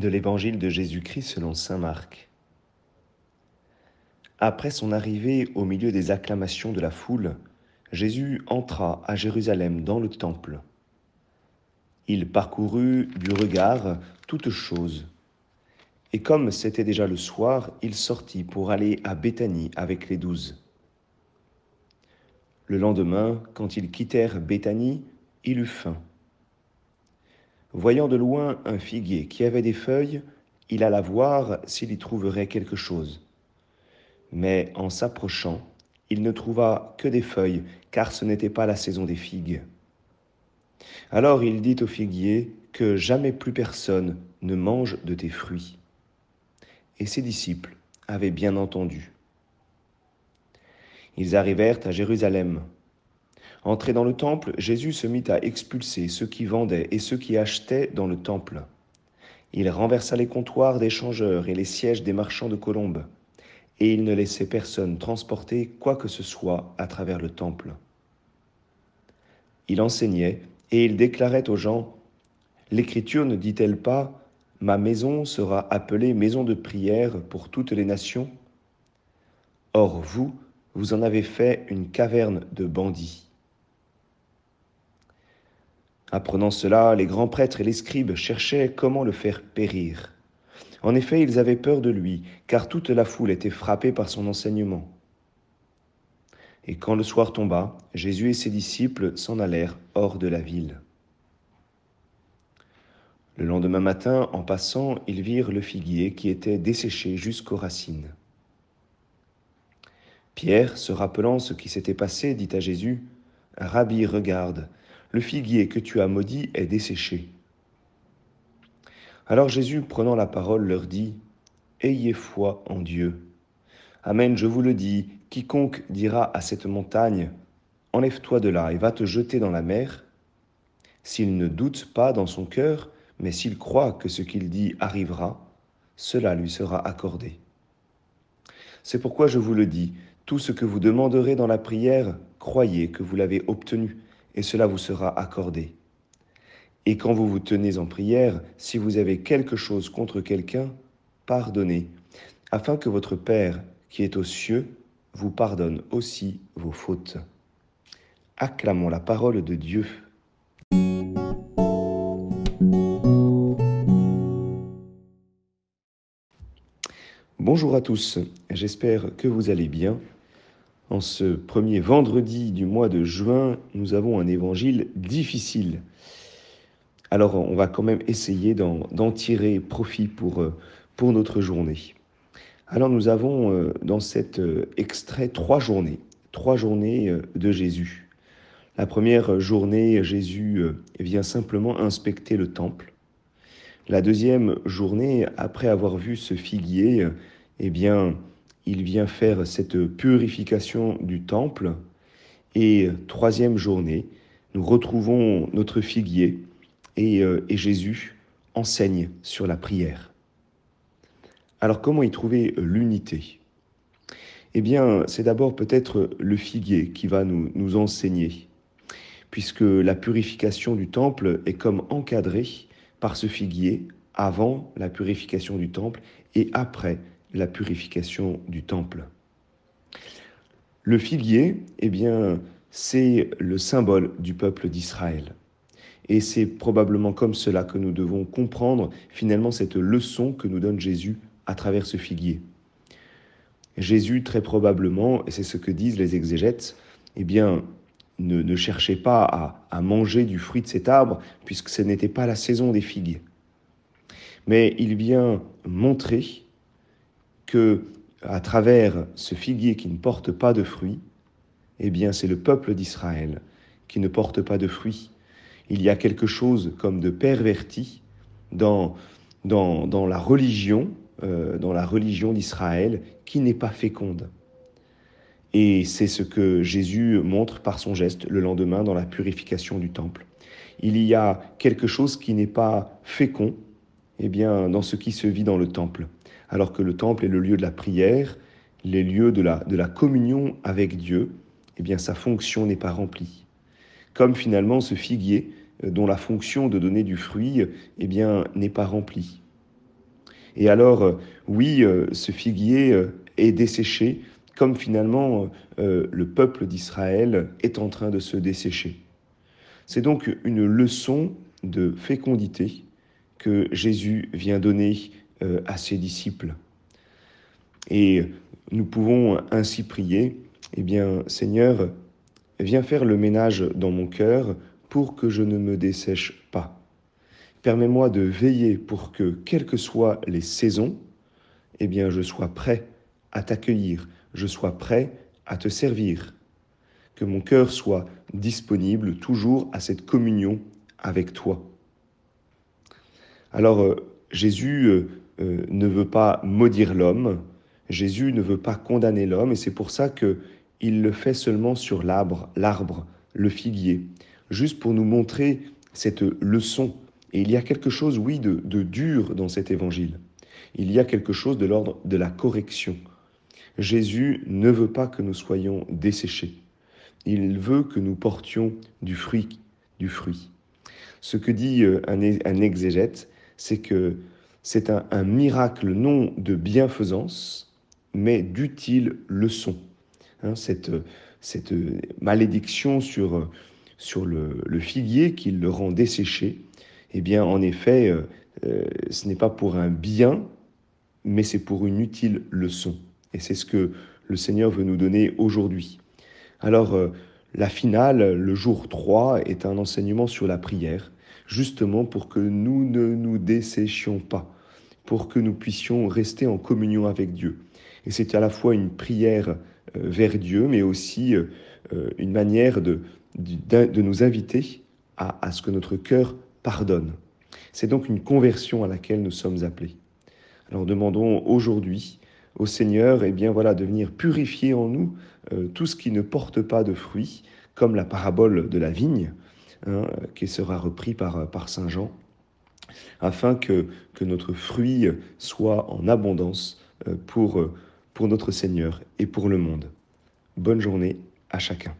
de l'Évangile de Jésus-Christ selon Saint Marc. Après son arrivée au milieu des acclamations de la foule, Jésus entra à Jérusalem dans le temple. Il parcourut du regard toutes choses. Et comme c'était déjà le soir, il sortit pour aller à Béthanie avec les douze. Le lendemain, quand ils quittèrent Béthanie, il eut faim. Voyant de loin un figuier qui avait des feuilles, il alla voir s'il y trouverait quelque chose. Mais en s'approchant, il ne trouva que des feuilles, car ce n'était pas la saison des figues. Alors il dit au figuier que jamais plus personne ne mange de tes fruits. Et ses disciples avaient bien entendu. Ils arrivèrent à Jérusalem. Entré dans le temple, Jésus se mit à expulser ceux qui vendaient et ceux qui achetaient dans le temple. Il renversa les comptoirs des changeurs et les sièges des marchands de colombes, et il ne laissait personne transporter quoi que ce soit à travers le temple. Il enseignait et il déclarait aux gens, L'Écriture ne dit-elle pas, Ma maison sera appelée maison de prière pour toutes les nations? Or vous, vous en avez fait une caverne de bandits. Apprenant cela, les grands prêtres et les scribes cherchaient comment le faire périr. En effet, ils avaient peur de lui, car toute la foule était frappée par son enseignement. Et quand le soir tomba, Jésus et ses disciples s'en allèrent hors de la ville. Le lendemain matin, en passant, ils virent le figuier qui était desséché jusqu'aux racines. Pierre, se rappelant ce qui s'était passé, dit à Jésus, Rabbi, regarde, le figuier que tu as maudit est desséché. Alors Jésus, prenant la parole, leur dit, Ayez foi en Dieu. Amen, je vous le dis, quiconque dira à cette montagne, Enlève-toi de là et va te jeter dans la mer, s'il ne doute pas dans son cœur, mais s'il croit que ce qu'il dit arrivera, cela lui sera accordé. C'est pourquoi je vous le dis, tout ce que vous demanderez dans la prière, croyez que vous l'avez obtenu, et cela vous sera accordé. Et quand vous vous tenez en prière, si vous avez quelque chose contre quelqu'un, pardonnez, afin que votre Père, qui est aux cieux, vous pardonne aussi vos fautes. Acclamons la parole de Dieu. Bonjour à tous, j'espère que vous allez bien. En ce premier vendredi du mois de juin, nous avons un évangile difficile. Alors on va quand même essayer d'en tirer profit pour, euh, pour notre journée. Alors nous avons euh, dans cet euh, extrait trois journées, trois journées de Jésus. La première journée, Jésus vient simplement inspecter le temple. La deuxième journée, après avoir vu ce figuier, eh bien, il vient faire cette purification du temple. Et troisième journée, nous retrouvons notre figuier et, euh, et Jésus enseigne sur la prière. Alors comment y trouver l'unité? Eh bien, c'est d'abord peut-être le figuier qui va nous, nous enseigner, puisque la purification du temple est comme encadrée par ce figuier avant la purification du temple et après la purification du temple. Le figuier, eh bien, c'est le symbole du peuple d'Israël. Et c'est probablement comme cela que nous devons comprendre finalement cette leçon que nous donne Jésus à travers ce figuier. Jésus, très probablement, et c'est ce que disent les exégètes, eh bien, ne, ne cherchait pas à, à manger du fruit de cet arbre, puisque ce n'était pas la saison des figues. Mais il vient montrer que à travers ce figuier qui ne porte pas de fruits, eh bien c'est le peuple d'Israël qui ne porte pas de fruits. Il y a quelque chose comme de perverti dans, dans, dans la religion, euh, dans la religion d'Israël qui n'est pas féconde. Et c'est ce que Jésus montre par son geste le lendemain dans la purification du temple. Il y a quelque chose qui n'est pas fécond, eh bien, dans ce qui se vit dans le temple alors que le temple est le lieu de la prière, les lieux de la, de la communion avec Dieu, eh bien sa fonction n'est pas remplie. Comme finalement ce figuier euh, dont la fonction de donner du fruit eh bien n'est pas remplie. Et alors, oui, ce figuier est desséché, comme finalement le peuple d'Israël est en train de se dessécher. C'est donc une leçon de fécondité que Jésus vient donner à ses disciples. Et nous pouvons ainsi prier, eh bien Seigneur, viens faire le ménage dans mon cœur pour que je ne me dessèche pas. Permets-moi de veiller pour que, quelles que soient les saisons, eh bien je sois prêt à t'accueillir, je sois prêt à te servir. Que mon cœur soit disponible toujours à cette communion avec toi. Alors euh, Jésus euh, ne veut pas maudire l'homme, Jésus ne veut pas condamner l'homme et c'est pour ça que il le fait seulement sur l'arbre, l'arbre, le figuier, juste pour nous montrer cette leçon. Et il y a quelque chose, oui, de, dur dans cet évangile. Il y a quelque chose de l'ordre de la correction. Jésus ne veut pas que nous soyons desséchés. Il veut que nous portions du fruit, du fruit. Ce que dit euh, un exégète, c'est que c'est un, miracle non de bienfaisance, mais d'utiles leçons. Hein, cette, cette malédiction sur, sur le, figuier qui le rend desséché, eh bien, en effet, euh, euh, ce n'est pas pour un bien, mais c'est pour une utile leçon. Et c'est ce que le Seigneur veut nous donner aujourd'hui. Alors, euh, la finale, le jour 3, est un enseignement sur la prière, justement pour que nous ne nous desséchions pas, pour que nous puissions rester en communion avec Dieu. Et c'est à la fois une prière euh, vers Dieu, mais aussi euh, euh, une manière de, de, nous inviter à, à ce que notre cœur pardonne. C'est donc une conversion à laquelle nous sommes appelés. Alors demandons aujourd'hui au Seigneur eh bien voilà, de venir purifier en nous tout ce qui ne porte pas de fruits, comme la parabole de la vigne, hein, qui sera repris par, par Saint Jean, afin que, notre fruit soit en abondance pour pour notre Seigneur et pour le monde. Bonne journée à chacun.